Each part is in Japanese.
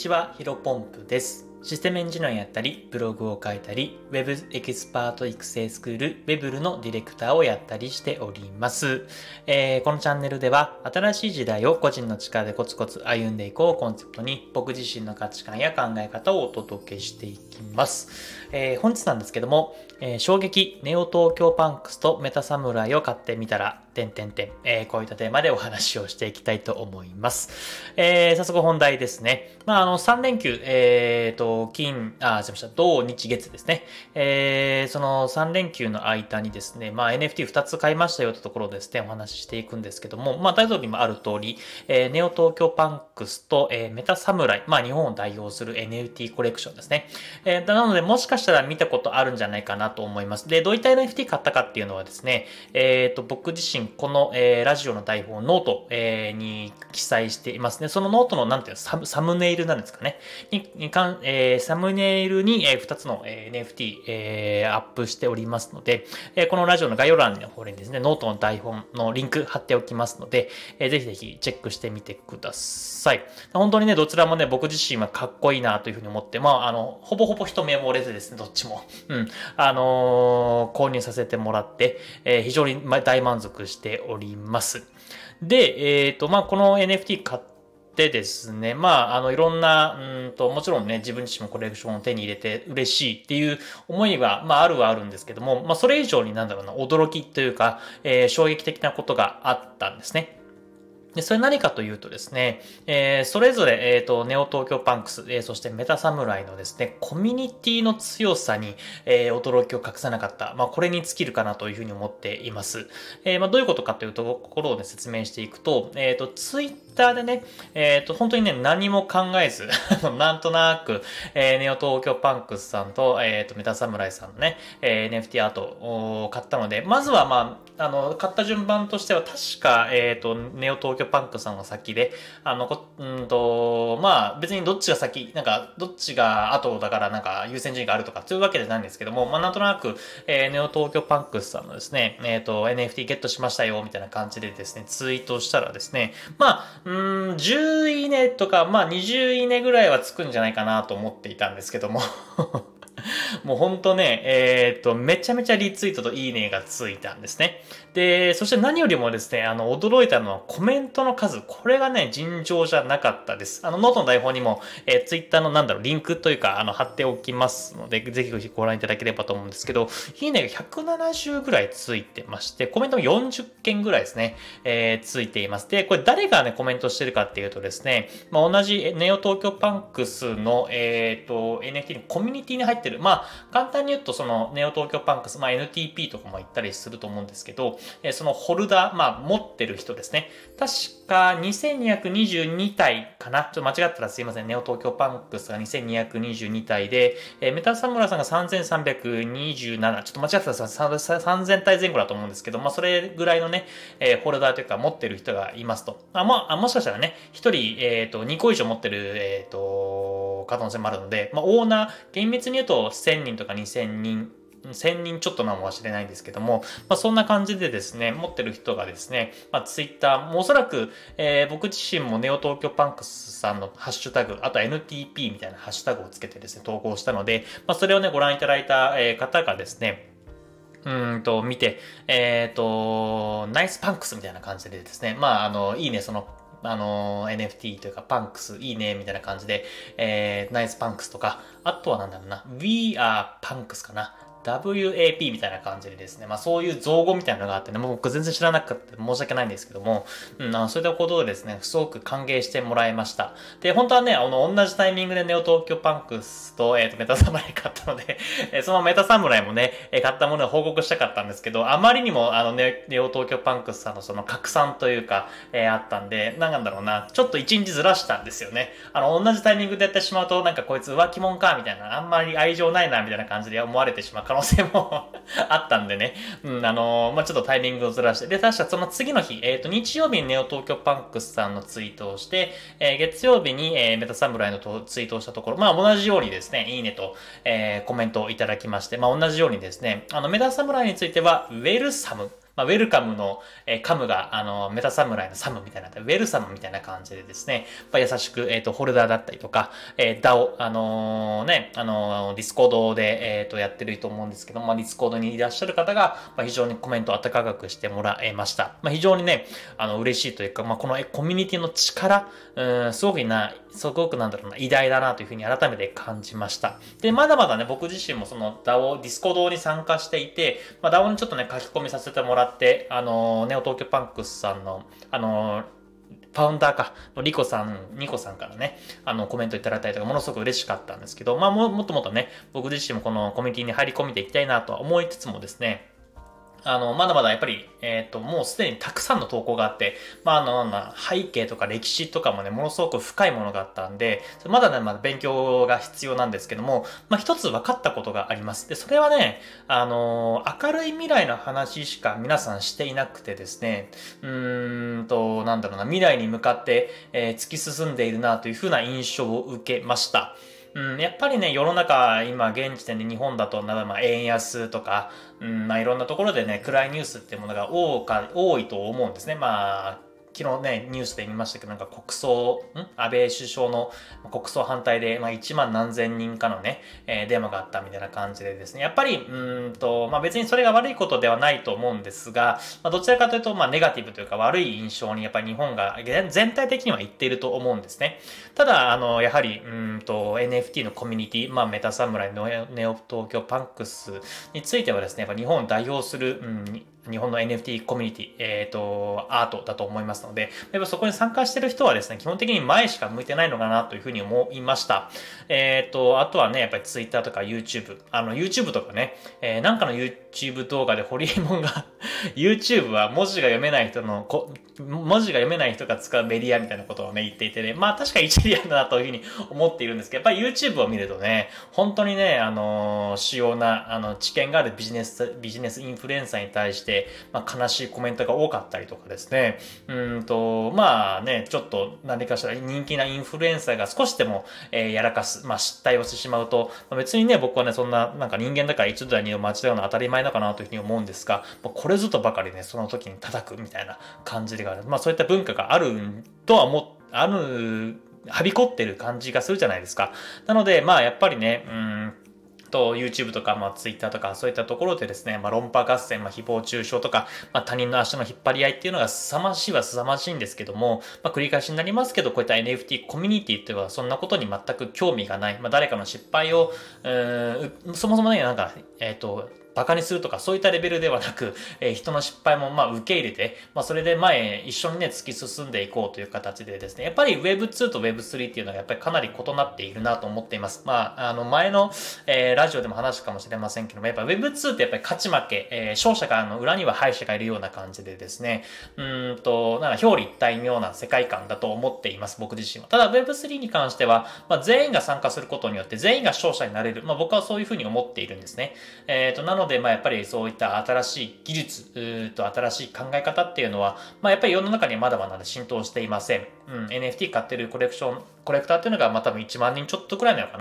ちは、ヒロポンプです。システムエンジニアやったり、ブログを書いたり、Web エキスパート育成スクール Webl のディレクターをやったりしております。えー、このチャンネルでは、新しい時代を個人の力でコツコツ歩んでいこうコンセプトに、僕自身の価値観や考え方をお届けしていきます。えー、本日なんですけども、えー、衝撃ネオ東京パンクスとメタサムライを買ってみたら、てんてんてん、えー、こういったテーマでお話をしていきたいと思います。えー、早速本題ですね。まあ、あの、3連休、えーと、金、あ、すいません、土日月ですね。えー、その3連休の間にですね、まあ、NFT2 つ買いましたよってところですね、お話ししていくんですけども、まあ、タイトルにもある通り、えー、ネオ東京パンクスと、えー、メタサムライ、まあ、日本を代表する NFT コレクションですね。えー、なので、もしかしたら見たことあるんじゃないかなと思います。で、どういった NFT 買ったかっていうのはですね、えっ、ー、と、僕自身、この、えー、ラジオの台本、ノート、えー、に記載していますね。そのノートの、なんていうの、サムネイルなんですかね。に、にかんえー、サムネイルに、えー、2つの、えー、NFT、えー、アップしておりますので、えー、このラジオの概要欄の方にですね、ノートの台本のリンク貼っておきますので、えー、ぜひぜひチェックしてみてください。本当にね、どちらもね、僕自身はかっこいいなというふうに思って、まあ、あの、ほぼほぼ一目惚れでですね、どっちも。うん。あのー、購入させてもらって、えー、非常に大満足してしております。で、えっ、ー、と、まあ、この NFT 買ってですね、まあ、あの、いろんな、うんと、もちろんね、自分自身もコレクションを手に入れて嬉しいっていう思いは、まあ、あるはあるんですけども、まあ、それ以上になんだろうな、驚きというか、えー、衝撃的なことがあったんですね。で、それ何かというとですね、えー、それぞれ、えっ、ー、と、ネオ東京パンクス、えー、そしてメタサムライのですね、コミュニティの強さに、えー、驚きを隠さなかった。まあ、これに尽きるかなというふうに思っています。えー、まあ、どういうことかというところをね、説明していくと、えっ、ー、と、ツイッターでね、えっ、ー、と、本当にね、何も考えず なんとなく、えー、ネオ東京パンクスさんと、えっ、ー、と、メタサムライさんのね、えー、NFT アートを買ったので、まずはまあ、あの、買った順番としては、確か、えっ、と、ネオ東京京パンクさんが先で、あの、こうんと、まあ、別にどっちが先、なんか、どっちが後だからなんか優先順位があるとか、そういうわけじゃないんですけども、まあ、なんとなく、えー、ネオ東京パンクさんのですね、えっ、と、NFT ゲットしましたよ、みたいな感じでですね、ツイートしたらですね、まあ、うん、10いいねとか、まあ20いいねぐらいはつくんじゃないかなと思っていたんですけども もうほんとね、えっ、ー、と、めちゃめちゃリツイートといいねがついたんですね。で、そして何よりもですね、あの、驚いたのはコメントの数。これがね、尋常じゃなかったです。あの、ノートの台本にも、えー、ツイッターのなんだろう、リンクというか、あの、貼っておきますので、ぜひぜひご覧いただければと思うんですけど、いいねが170ぐらいついてまして、コメントも40件ぐらいですね、えー、ついています。で、これ誰がね、コメントしてるかっていうとですね、まあ、同じネオ東京パンクスの、えっ、ー、と、NFT のコミュニティに入ってる、まあ、簡単に言うと、その、ネオ東京パンクス、まあ、NTP とかも言ったりすると思うんですけど、えそのホルダー、まあ、持ってる人ですね。確か2222体かなちょっと間違ったらすいません。ネオ東京パンクスが2222体で、えメタサムラさんが3327、ちょっと間違ったら3000体前後だと思うんですけど、まあ、それぐらいのね、え、ホルダーというか持ってる人がいますと。あ、まあ、もしかしたらね、1人、えっ、ー、と、2個以上持ってる、えっ、ー、と、可能性もあるので、まあ、オーナー、厳密に言うと1000人とか2000人1000人ちょっとなのかもしれないんですけども、まあ、そんな感じでですね、持ってる人がですね、まあ、ツイッター、もおそらく、えー、僕自身もネオ東京パンクスさんのハッシュタグ、あと NTP みたいなハッシュタグをつけてですね、投稿したので、まあ、それをね、ご覧いただいた、方がですね、うんと、見て、えっ、ー、と、 nice punks みたいな感じでですね、まあ、あの、いいね、その、あの、NFT というか、パンクス、いいね、みたいな感じで、えー、 nice punks とか、あとはなんだろうな、We are Punks かな。WAP みたいな感じでですね、まあそういう造語みたいなのがあってね、僕全然知らなくて申し訳ないんですけども、うん、あそういったことをですね、すごく歓迎してもらいました。で、本当はね、あの、同じタイミングでネオ東京パンクスと、えっ、ー、と、メタサムライ買ったので えそのメタサムライもね、え買ったものを報告したかったんですけど、あまりにもあのネ、ネオ東京パンクスさんのその拡散というか、えー、あったんで、なんだろうな、ちょっと一日ずらしたんですよね。あの、同じタイミングでやってしまうと、なんかこいつ浮気者か、みたいな、あんまり愛情ないな、みたいな感じで思われてしまう可能性も あったんでね。うん、あのー、まあ、ちょっとタイミングをずらして。で、確かその次の日、えっ、ー、と、日曜日にネオ東京パンクスさんのツイートをして、えー、月曜日に、え、メタサムライのツイートをしたところ、まあ、同じようにですね、いいねと、え、コメントをいただきまして、まあ、同じようにですね、あの、メタサムライについては、ウェルサム、まあ、ウェルカムの、えー、カムが、あの、メタ侍のサムみたいな、ウェルサムみたいな感じでですね、まあ、優しく、えっ、ー、と、ホルダーだったりとか、えー、DAO、あのー、ね、あの、ディスコードで、えっ、と、やってると思うんですけど、まあ、ディスコードにいらっしゃる方が、まあ、非常にコメントを温かくしてもらえました。まあ、非常にね、あの、嬉しいというか、まあ、このコミュニティの力、うん、すごくな、すごくなんだろうな、偉大だなというふうに改めて感じました。で、まだまだね、僕自身もその DAO、ディスコードに参加していて、まあ、DAO にちょっとね、書き込みさせてもらって、あの、ネオ東京パンクスさんの、あの、ファウンダーか、のリコさん、ニコさんからね、あの、コメントいただいたりとか、ものすごく嬉しかったんですけど、まあも、もっともっとね、僕自身もこのコミュニティに入り込めていきたいなとは思いつつもですね、あの、まだまだやっぱり、えっ、ー、と、もうすでにたくさんの投稿があって、まあ、あの、背景とか歴史とかもね、ものすごく深いものがあったんで、まだね、まだ勉強が必要なんですけども、まあ、一つ分かったことがあります。で、それはね、あの、明るい未来の話しか皆さんしていなくてですね、うーんと、なんだろうな、未来に向かって、えー、突き進んでいるなというふうな印象を受けました。うん、やっぱりね、世の中、今、現時点で日本だと、まあ、円安とか、うん、まあ、いろんなところでね、暗いニュースっていうものが多か、多いと思うんですね。まあ、昨日ね、ニュースで見ましたけど、なんか国葬、ん？安倍首相の国葬反対で、まあ、1万何千人かのね、えー、デモがあったみたいな感じでですね、やっぱり、うんと、まあ別にそれが悪いことではないと思うんですが、まあどちらかというと、まあネガティブというか悪い印象にやっぱり日本が全体的にはいっていると思うんですね。ただ、あの、やはり、うんと、NFT のコミュニティ、まあメタサムライのネオ東京パンクスについてはですね、やっぱ日本を代表する、うん日本の NFT コミュニティ、えっ、ー、と、アートだと思いますので、やっぱそこに参加してる人はですね、基本的に前しか向いてないのかなというふうに思いました。えっ、ー、と、あとはね、やっぱり Twitter とか YouTube、あの、YouTube とかね、えー、なんかの YouTube 動画でホリエモンが YouTube は文字が読めない人のこ、文字が読めない人が使うメディアみたいなことをね、言っていてね、まあ確か一理あるなというふうに思っているんですけど、やっぱり YouTube を見るとね、本当にね、あの主要な、あの、知見があるビジネス、ビジネスインフルエンサーに対して、まあ悲しいコメントが多かったりとかですね、うんと、まあね、ちょっと何かしら人気なインフルエンサーが少しでも、えー、やらかす、まあ失態をしてしまうと、まあ、別にね、僕はね、そんな、なんか人間だから一度や二度間違うのは当たり前だかなというふうに思うんですが、まあ、これぞとばかりね、その時に叩くみたいな感じが。まあそういった文化があるとは思、ある、はびこってる感じがするじゃないですか。なので、まあやっぱりね、うん、と YouTube とか、まあ、Twitter とかそういったところでですね、まあ、論破合戦、まあ、誹謗中傷とか、まあ、他人の足の引っ張り合いっていうのが凄ましいは凄ましいんですけども、まあ、繰り返しになりますけど、こういった NFT コミュニティっていうのはそんなことに全く興味がない。まあ、誰かの失敗を、うんそもそもね、なんか、えっ、ー、と、馬鹿にするとかそういったレベルではなく、えー、人の失敗もまあ受け入れて、まあ、それで前一緒にね突き進んでいこうという形でですね。やっぱり Web2 と Web3 っていうのはやっぱりかなり異なっているなと思っています。まああの前の、えー、ラジオでも話したかもしれませんけどもやっぱ Web2 ってやっぱり勝ち負け、えー、勝者があの裏には敗者がいるような感じでですね。うんとなんか表裏一体のような世界観だと思っています僕自身は。ただ Web3 に関しては、まあ、全員が参加することによって全員が勝者になれる。まあ僕はそういうふうに思っているんですね。えっ、ー、となのででまあやっぱりそういった新しい技術と新しい考え方っていうのは、まあ、やっぱり世の中にはまだまだ浸透していません。うん、NFT 買ってるコレクション、コレクターっていうのが、まあ、多分1万人ちょっとくらいなのか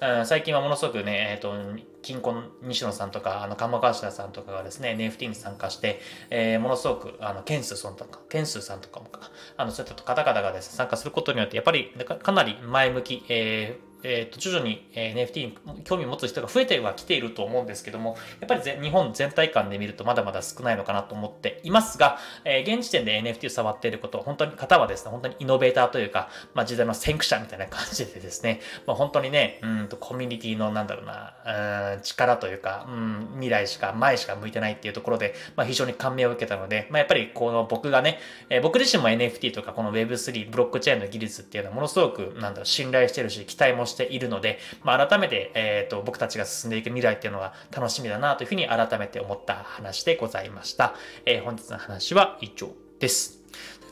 な。うん、最近はものすごくね、えっ、ー、と、金婚西野さんとか、あの、鎌川下さんとかがですね、NFT に参加して、えー、ものすごく、あの、ケンスさんとか、ケンスさんとかもか、あの、そういった方々がですね、参加することによって、やっぱりかなり前向き、えーえー、と徐々に NFT に興味を持つ人が増えてはきていると思うんですけども、やっぱり日本全体感で見るとまだまだ少ないのかなと思っていますが、えー、現時点で NFT を触っていること、本当に方はですね、本当にイノベーターというか、まあ、時代の先駆者みたいな感じでですね、まあ、本当にね、うんとコミュニティのなんだろうな、うん、力というか、うん、未来しか、前しか向いてないっていうところで、まあ、非常に感銘を受けたので、まあ、やっぱりこの僕がね、えー、僕自身も NFT とかこの Web3、ブロックチェーンの技術っていうのはものすごく、なんだろう、信頼してるし、期待もしてしているので、まあ、改めて、えっ、ー、と、僕たちが進んでいく未来っていうのは楽しみだなというふうに改めて思った話でございました。えー、本日の話は以上です。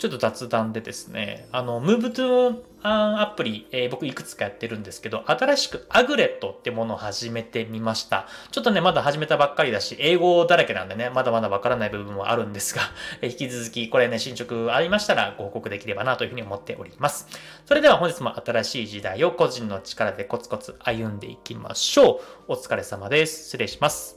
ちょっと雑談でですね、あの、Move to アプリ、えー、僕いくつかやってるんですけど、新しくアグレットってものを始めてみました。ちょっとね、まだ始めたばっかりだし、英語だらけなんでね、まだまだわからない部分もあるんですが、えー、引き続きこれね、進捗ありましたらご報告できればなというふうに思っております。それでは本日も新しい時代を個人の力でコツコツ歩んでいきましょう。お疲れ様です。失礼します。